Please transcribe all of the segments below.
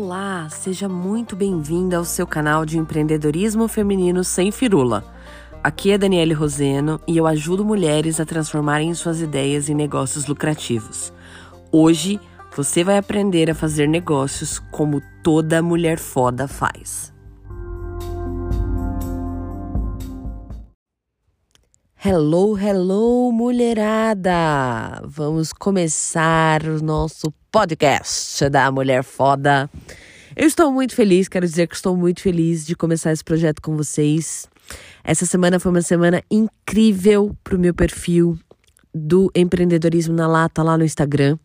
Olá, seja muito bem-vinda ao seu canal de empreendedorismo feminino sem firula. Aqui é Daniele Roseno e eu ajudo mulheres a transformarem suas ideias em negócios lucrativos. Hoje você vai aprender a fazer negócios como toda mulher foda faz. Hello, hello, mulherada! Vamos começar o nosso podcast da Mulher Foda. Eu estou muito feliz, quero dizer que estou muito feliz de começar esse projeto com vocês. Essa semana foi uma semana incrível para o meu perfil do empreendedorismo na lata lá no Instagram.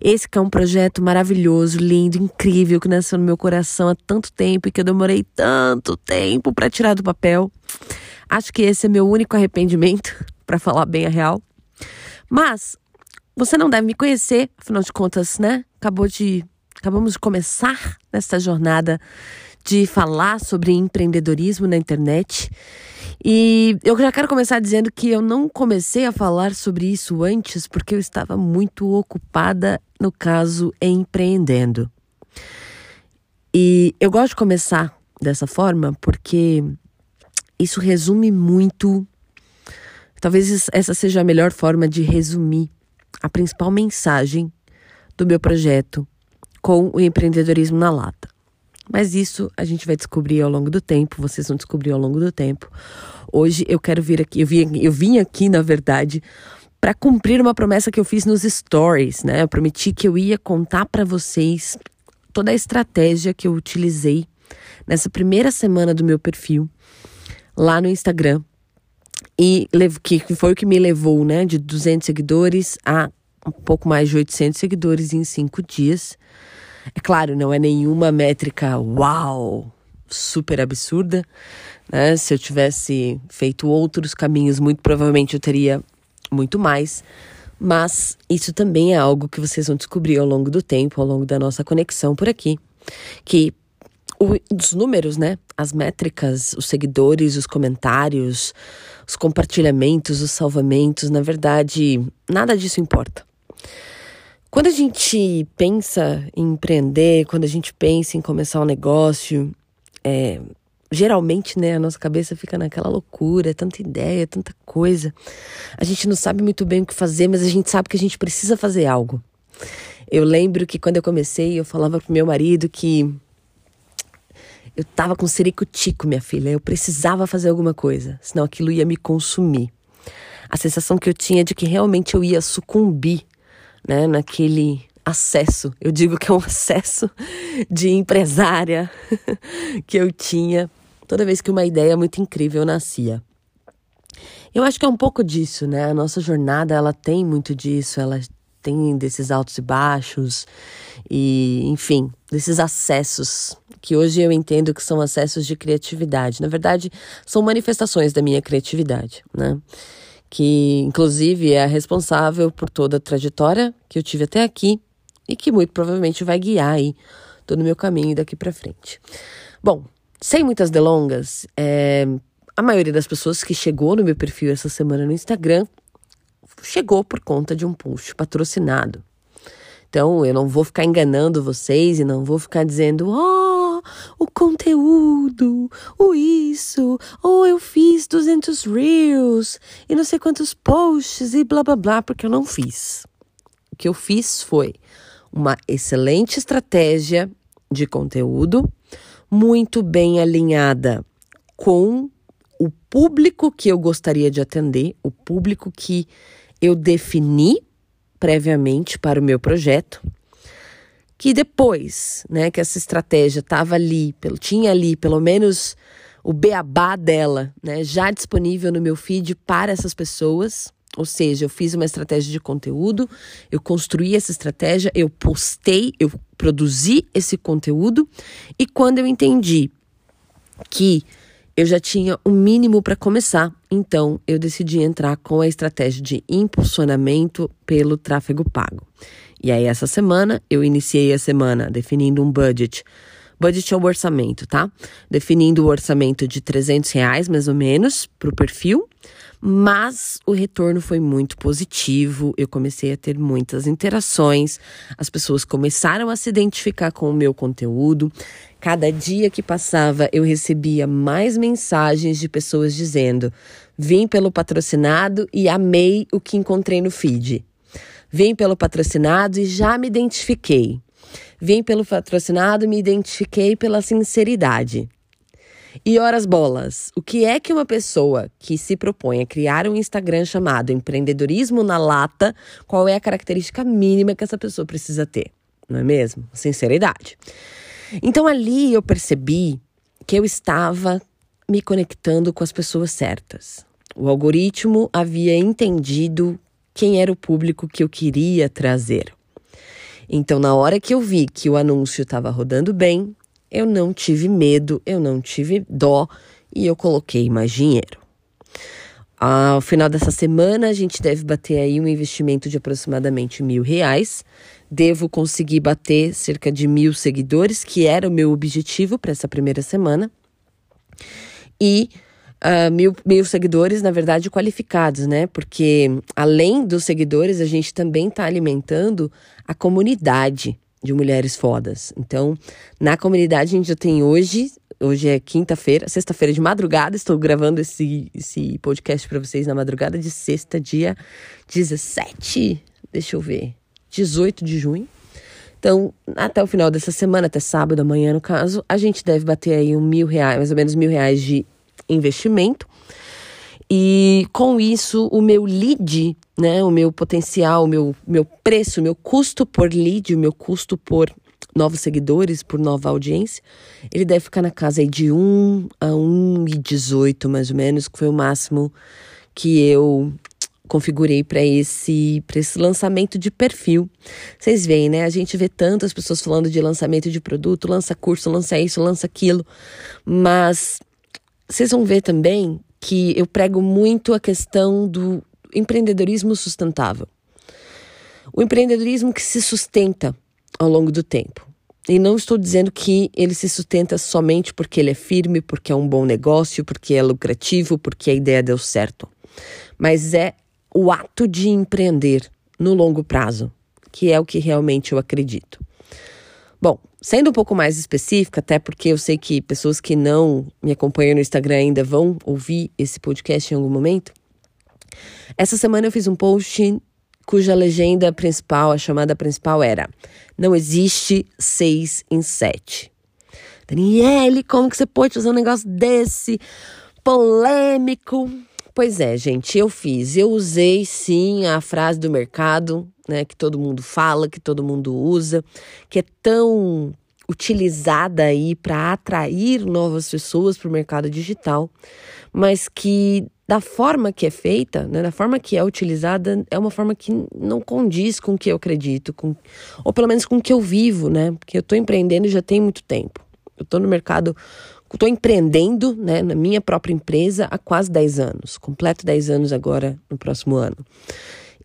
Esse que é um projeto maravilhoso, lindo, incrível, que nasceu no meu coração há tanto tempo e que eu demorei tanto tempo para tirar do papel. Acho que esse é meu único arrependimento, para falar bem a real. Mas você não deve me conhecer, afinal de contas, né? Acabou de acabamos de começar nesta jornada de falar sobre empreendedorismo na internet. E eu já quero começar dizendo que eu não comecei a falar sobre isso antes porque eu estava muito ocupada, no caso, empreendendo. E eu gosto de começar dessa forma porque isso resume muito. Talvez essa seja a melhor forma de resumir a principal mensagem do meu projeto com o empreendedorismo na lata. Mas isso a gente vai descobrir ao longo do tempo, vocês vão descobrir ao longo do tempo. Hoje eu quero vir aqui, eu vim, eu vim aqui, na verdade, para cumprir uma promessa que eu fiz nos stories, né? Eu prometi que eu ia contar para vocês toda a estratégia que eu utilizei nessa primeira semana do meu perfil lá no Instagram. E que foi o que me levou, né, de 200 seguidores a um pouco mais de 800 seguidores em cinco dias. É claro, não é nenhuma métrica uau, super absurda. Né? Se eu tivesse feito outros caminhos, muito provavelmente eu teria muito mais. Mas isso também é algo que vocês vão descobrir ao longo do tempo, ao longo da nossa conexão por aqui. Que os números, né? As métricas, os seguidores, os comentários, os compartilhamentos, os salvamentos, na verdade, nada disso importa. Quando a gente pensa em empreender, quando a gente pensa em começar um negócio, é, geralmente, né, a nossa cabeça fica naquela loucura, tanta ideia, tanta coisa. A gente não sabe muito bem o que fazer, mas a gente sabe que a gente precisa fazer algo. Eu lembro que quando eu comecei, eu falava pro meu marido que eu tava com tico, minha filha. Eu precisava fazer alguma coisa, senão aquilo ia me consumir. A sensação que eu tinha de que realmente eu ia sucumbir, né, naquele acesso. Eu digo que é um acesso de empresária que eu tinha toda vez que uma ideia muito incrível nascia. Eu acho que é um pouco disso, né? A nossa jornada, ela tem muito disso, ela tem desses altos e baixos e, enfim, desses acessos que hoje eu entendo que são acessos de criatividade. Na verdade, são manifestações da minha criatividade, né? Que, inclusive, é a responsável por toda a trajetória que eu tive até aqui e que muito provavelmente vai guiar aí todo o meu caminho daqui para frente. Bom, sem muitas delongas, é, a maioria das pessoas que chegou no meu perfil essa semana no Instagram chegou por conta de um post patrocinado. Então, eu não vou ficar enganando vocês e não vou ficar dizendo, oh, o conteúdo, o isso, ou eu fiz 200 reels e não sei quantos posts e blá blá blá, porque eu não fiz. O que eu fiz foi uma excelente estratégia de conteúdo, muito bem alinhada com o público que eu gostaria de atender, o público que eu defini previamente para o meu projeto, que depois, né, que essa estratégia estava ali, pelo, tinha ali pelo menos o beabá dela, né, já disponível no meu feed para essas pessoas. Ou seja, eu fiz uma estratégia de conteúdo, eu construí essa estratégia, eu postei, eu produzi esse conteúdo e quando eu entendi que eu já tinha o um mínimo para começar, então eu decidi entrar com a estratégia de impulsionamento pelo tráfego pago. E aí, essa semana, eu iniciei a semana definindo um budget Budget é o orçamento, tá? Definindo o orçamento de 300 reais, mais ou menos, para o perfil. Mas o retorno foi muito positivo. Eu comecei a ter muitas interações, as pessoas começaram a se identificar com o meu conteúdo. Cada dia que passava, eu recebia mais mensagens de pessoas dizendo: Vim pelo patrocinado e amei o que encontrei no feed. Vim pelo patrocinado e já me identifiquei. Vim pelo patrocinado e me identifiquei pela sinceridade. E horas bolas, o que é que uma pessoa que se propõe a criar um Instagram chamado empreendedorismo na lata, qual é a característica mínima que essa pessoa precisa ter? Não é mesmo? Sinceridade. Então ali eu percebi que eu estava me conectando com as pessoas certas. O algoritmo havia entendido quem era o público que eu queria trazer. Então, na hora que eu vi que o anúncio estava rodando bem, eu não tive medo, eu não tive dó e eu coloquei mais dinheiro. Ao final dessa semana, a gente deve bater aí um investimento de aproximadamente mil reais. Devo conseguir bater cerca de mil seguidores, que era o meu objetivo para essa primeira semana. E uh, mil, mil seguidores, na verdade, qualificados, né? Porque além dos seguidores, a gente também está alimentando a comunidade de mulheres fodas. Então, na comunidade a gente já tem hoje, hoje é quinta-feira, sexta-feira de madrugada, estou gravando esse, esse podcast para vocês na madrugada de sexta, dia 17, deixa eu ver, 18 de junho. Então, até o final dessa semana, até sábado, amanhã no caso, a gente deve bater aí um mil reais, mais ou menos mil reais de investimento. E com isso, o meu lead, né, o meu potencial, o meu, meu preço, o meu custo por lead, o meu custo por novos seguidores, por nova audiência, ele deve ficar na casa aí de 1 a 1,18 mais ou menos, que foi o máximo que eu configurei para esse, esse lançamento de perfil. Vocês veem, né? A gente vê tantas pessoas falando de lançamento de produto, lança curso, lança isso, lança aquilo, mas vocês vão ver também que eu prego muito a questão do empreendedorismo sustentável. O empreendedorismo que se sustenta ao longo do tempo. E não estou dizendo que ele se sustenta somente porque ele é firme, porque é um bom negócio, porque é lucrativo, porque a ideia deu certo. Mas é o ato de empreender no longo prazo, que é o que realmente eu acredito. Bom, sendo um pouco mais específica, até porque eu sei que pessoas que não me acompanham no Instagram ainda vão ouvir esse podcast em algum momento. Essa semana eu fiz um post cuja legenda principal, a chamada principal era: Não existe seis em sete. Daniele, como que você pode fazer um negócio desse? Polêmico. Pois é, gente, eu fiz. Eu usei sim a frase do mercado, né, que todo mundo fala, que todo mundo usa, que é tão utilizada aí para atrair novas pessoas para o mercado digital, mas que da forma que é feita, né, da forma que é utilizada, é uma forma que não condiz com o que eu acredito, com, ou pelo menos com o que eu vivo, né? Porque eu estou empreendendo já tem muito tempo. Eu estou no mercado Estou empreendendo né, na minha própria empresa há quase 10 anos. Completo 10 anos agora no próximo ano.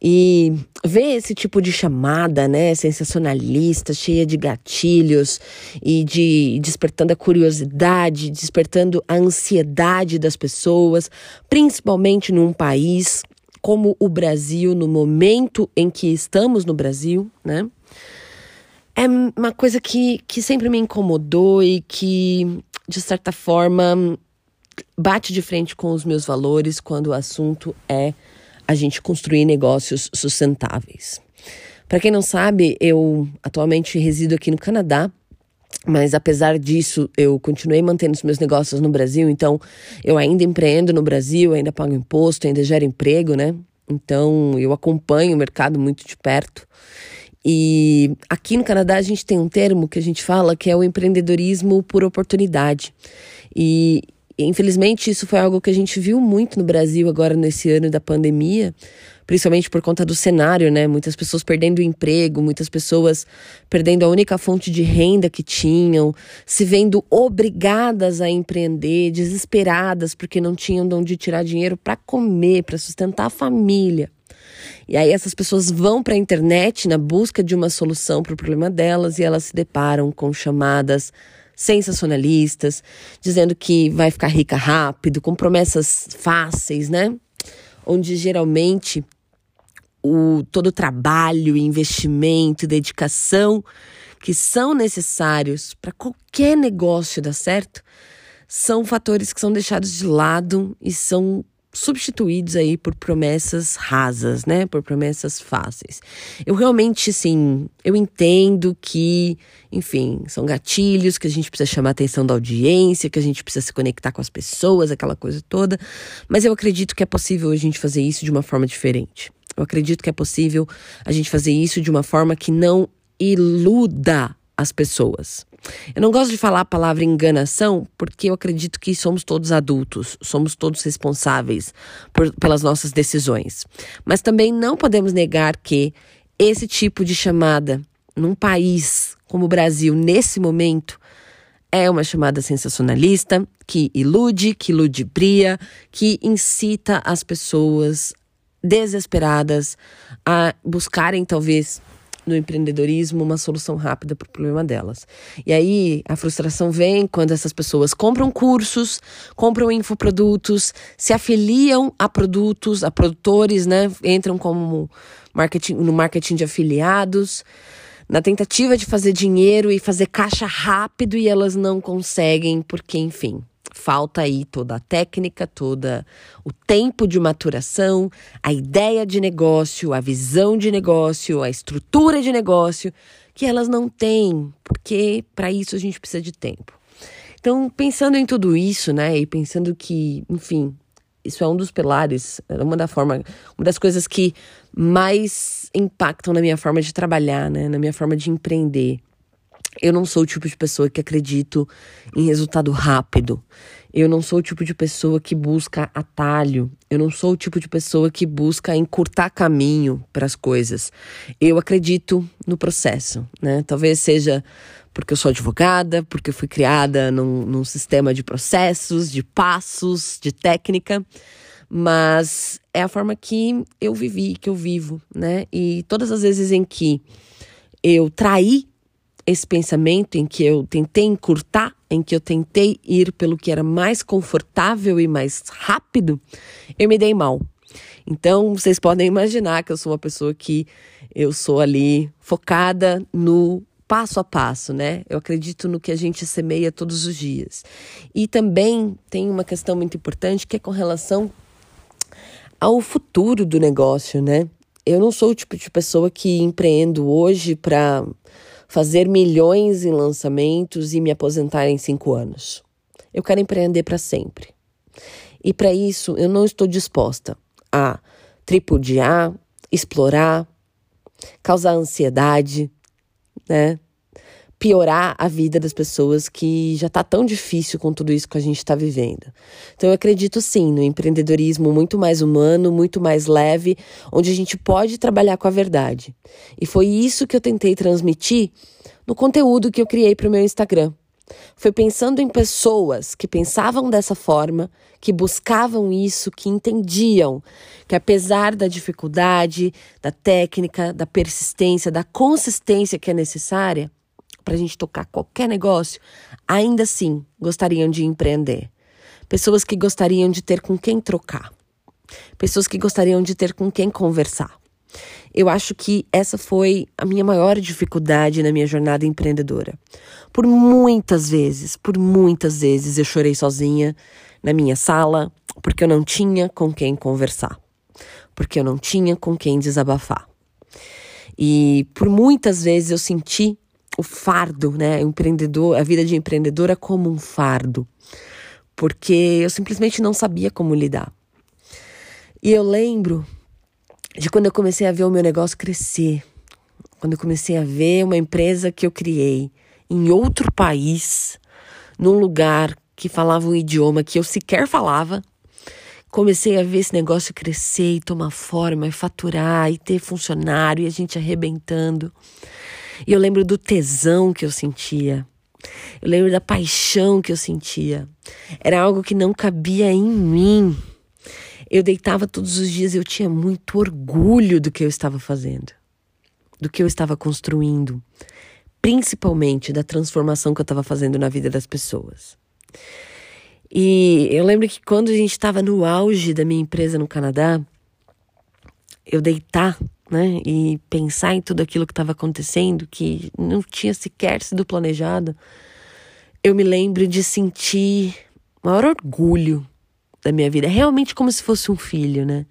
E ver esse tipo de chamada, né, sensacionalista, cheia de gatilhos e de despertando a curiosidade, despertando a ansiedade das pessoas, principalmente num país como o Brasil, no momento em que estamos no Brasil, né? É uma coisa que, que sempre me incomodou e que de certa forma, bate de frente com os meus valores quando o assunto é a gente construir negócios sustentáveis. Para quem não sabe, eu atualmente resido aqui no Canadá, mas apesar disso, eu continuei mantendo os meus negócios no Brasil, então eu ainda empreendo no Brasil, ainda pago imposto, ainda gero emprego, né? Então eu acompanho o mercado muito de perto. E aqui no Canadá a gente tem um termo que a gente fala que é o empreendedorismo por oportunidade. E infelizmente isso foi algo que a gente viu muito no Brasil agora nesse ano da pandemia, principalmente por conta do cenário, né? Muitas pessoas perdendo o emprego, muitas pessoas perdendo a única fonte de renda que tinham, se vendo obrigadas a empreender, desesperadas porque não tinham de onde tirar dinheiro para comer, para sustentar a família. E aí essas pessoas vão para a internet na busca de uma solução para o problema delas e elas se deparam com chamadas sensacionalistas, dizendo que vai ficar rica rápido, com promessas fáceis, né? Onde geralmente o todo o trabalho, investimento, dedicação que são necessários para qualquer negócio dar certo, são fatores que são deixados de lado e são substituídos aí por promessas rasas, né? Por promessas fáceis. Eu realmente, sim, eu entendo que, enfim, são gatilhos que a gente precisa chamar a atenção da audiência, que a gente precisa se conectar com as pessoas, aquela coisa toda, mas eu acredito que é possível a gente fazer isso de uma forma diferente. Eu acredito que é possível a gente fazer isso de uma forma que não iluda as pessoas. Eu não gosto de falar a palavra enganação porque eu acredito que somos todos adultos, somos todos responsáveis por, pelas nossas decisões. Mas também não podemos negar que esse tipo de chamada num país como o Brasil, nesse momento, é uma chamada sensacionalista que ilude, que ludibria, que incita as pessoas desesperadas a buscarem talvez no empreendedorismo uma solução rápida para o problema delas. E aí a frustração vem quando essas pessoas compram cursos, compram infoprodutos, se afiliam a produtos, a produtores, né? Entram como marketing, no marketing de afiliados, na tentativa de fazer dinheiro e fazer caixa rápido e elas não conseguem, porque, enfim, Falta aí toda a técnica, toda o tempo de maturação, a ideia de negócio, a visão de negócio, a estrutura de negócio, que elas não têm, porque para isso a gente precisa de tempo. Então, pensando em tudo isso, né, e pensando que, enfim, isso é um dos pilares, é uma da forma, uma das coisas que mais impactam na minha forma de trabalhar, né, na minha forma de empreender. Eu não sou o tipo de pessoa que acredito em resultado rápido. Eu não sou o tipo de pessoa que busca atalho. Eu não sou o tipo de pessoa que busca encurtar caminho para as coisas. Eu acredito no processo, né? Talvez seja porque eu sou advogada, porque eu fui criada num, num sistema de processos, de passos, de técnica, mas é a forma que eu vivi, que eu vivo, né? E todas as vezes em que eu traí esse pensamento em que eu tentei encurtar, em que eu tentei ir pelo que era mais confortável e mais rápido, eu me dei mal. Então, vocês podem imaginar que eu sou uma pessoa que eu sou ali focada no passo a passo, né? Eu acredito no que a gente semeia todos os dias. E também tem uma questão muito importante que é com relação ao futuro do negócio, né? Eu não sou o tipo de pessoa que empreendo hoje para fazer milhões em lançamentos e me aposentar em cinco anos. Eu quero empreender para sempre. E para isso, eu não estou disposta a tripudiar, explorar, causar ansiedade, né? Piorar a vida das pessoas que já está tão difícil com tudo isso que a gente está vivendo. Então eu acredito sim no empreendedorismo muito mais humano, muito mais leve, onde a gente pode trabalhar com a verdade. E foi isso que eu tentei transmitir no conteúdo que eu criei para o meu Instagram. Foi pensando em pessoas que pensavam dessa forma, que buscavam isso, que entendiam que apesar da dificuldade, da técnica, da persistência, da consistência que é necessária, para a gente tocar qualquer negócio, ainda assim gostariam de empreender. Pessoas que gostariam de ter com quem trocar. Pessoas que gostariam de ter com quem conversar. Eu acho que essa foi a minha maior dificuldade na minha jornada empreendedora. Por muitas vezes, por muitas vezes eu chorei sozinha na minha sala, porque eu não tinha com quem conversar, porque eu não tinha com quem desabafar. E por muitas vezes eu senti o fardo, né? Empreendedor, a vida de empreendedora como um fardo, porque eu simplesmente não sabia como lidar. E eu lembro de quando eu comecei a ver o meu negócio crescer, quando eu comecei a ver uma empresa que eu criei em outro país, num lugar que falava um idioma que eu sequer falava, comecei a ver esse negócio crescer e tomar forma, e faturar, e ter funcionário, e a gente arrebentando. E eu lembro do tesão que eu sentia. Eu lembro da paixão que eu sentia. Era algo que não cabia em mim. Eu deitava todos os dias, eu tinha muito orgulho do que eu estava fazendo, do que eu estava construindo. principalmente da transformação que eu estava fazendo na vida das pessoas. E eu lembro que quando a gente estava no auge da minha empresa no Canadá, eu deitar, né, e pensar em tudo aquilo que estava acontecendo, que não tinha sequer sido planejado, eu me lembro de sentir maior orgulho da minha vida, é realmente como se fosse um filho, né?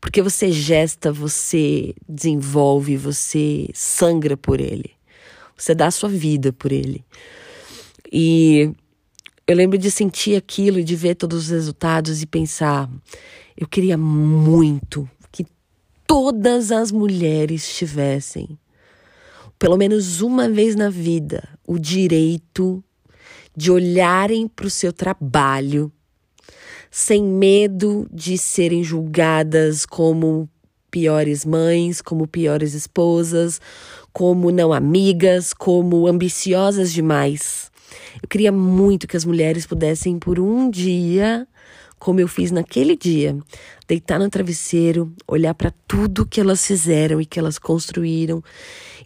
Porque você gesta, você desenvolve, você sangra por ele. Você dá a sua vida por ele. E eu lembro de sentir aquilo e de ver todos os resultados e pensar: eu queria muito todas as mulheres tivessem, pelo menos uma vez na vida, o direito de olharem para o seu trabalho sem medo de serem julgadas como piores mães, como piores esposas, como não amigas, como ambiciosas demais. Eu queria muito que as mulheres pudessem, por um dia, como eu fiz naquele dia, deitar no travesseiro, olhar para tudo que elas fizeram e que elas construíram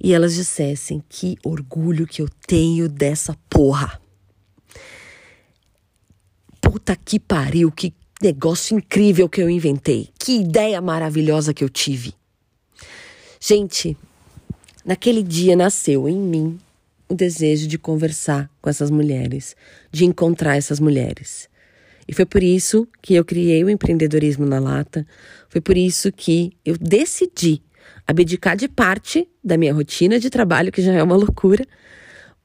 e elas dissessem: que orgulho que eu tenho dessa porra. Puta que pariu, que negócio incrível que eu inventei. Que ideia maravilhosa que eu tive. Gente, naquele dia nasceu em mim o desejo de conversar com essas mulheres, de encontrar essas mulheres. E foi por isso que eu criei o empreendedorismo na lata. Foi por isso que eu decidi abdicar de parte da minha rotina de trabalho, que já é uma loucura,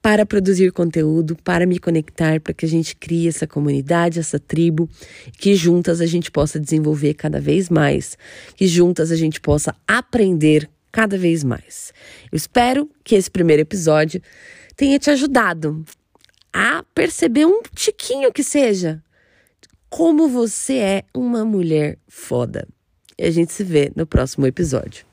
para produzir conteúdo, para me conectar, para que a gente crie essa comunidade, essa tribo, que juntas a gente possa desenvolver cada vez mais, que juntas a gente possa aprender cada vez mais. Eu espero que esse primeiro episódio tenha te ajudado a perceber um tiquinho que seja como você é uma mulher foda. E a gente se vê no próximo episódio.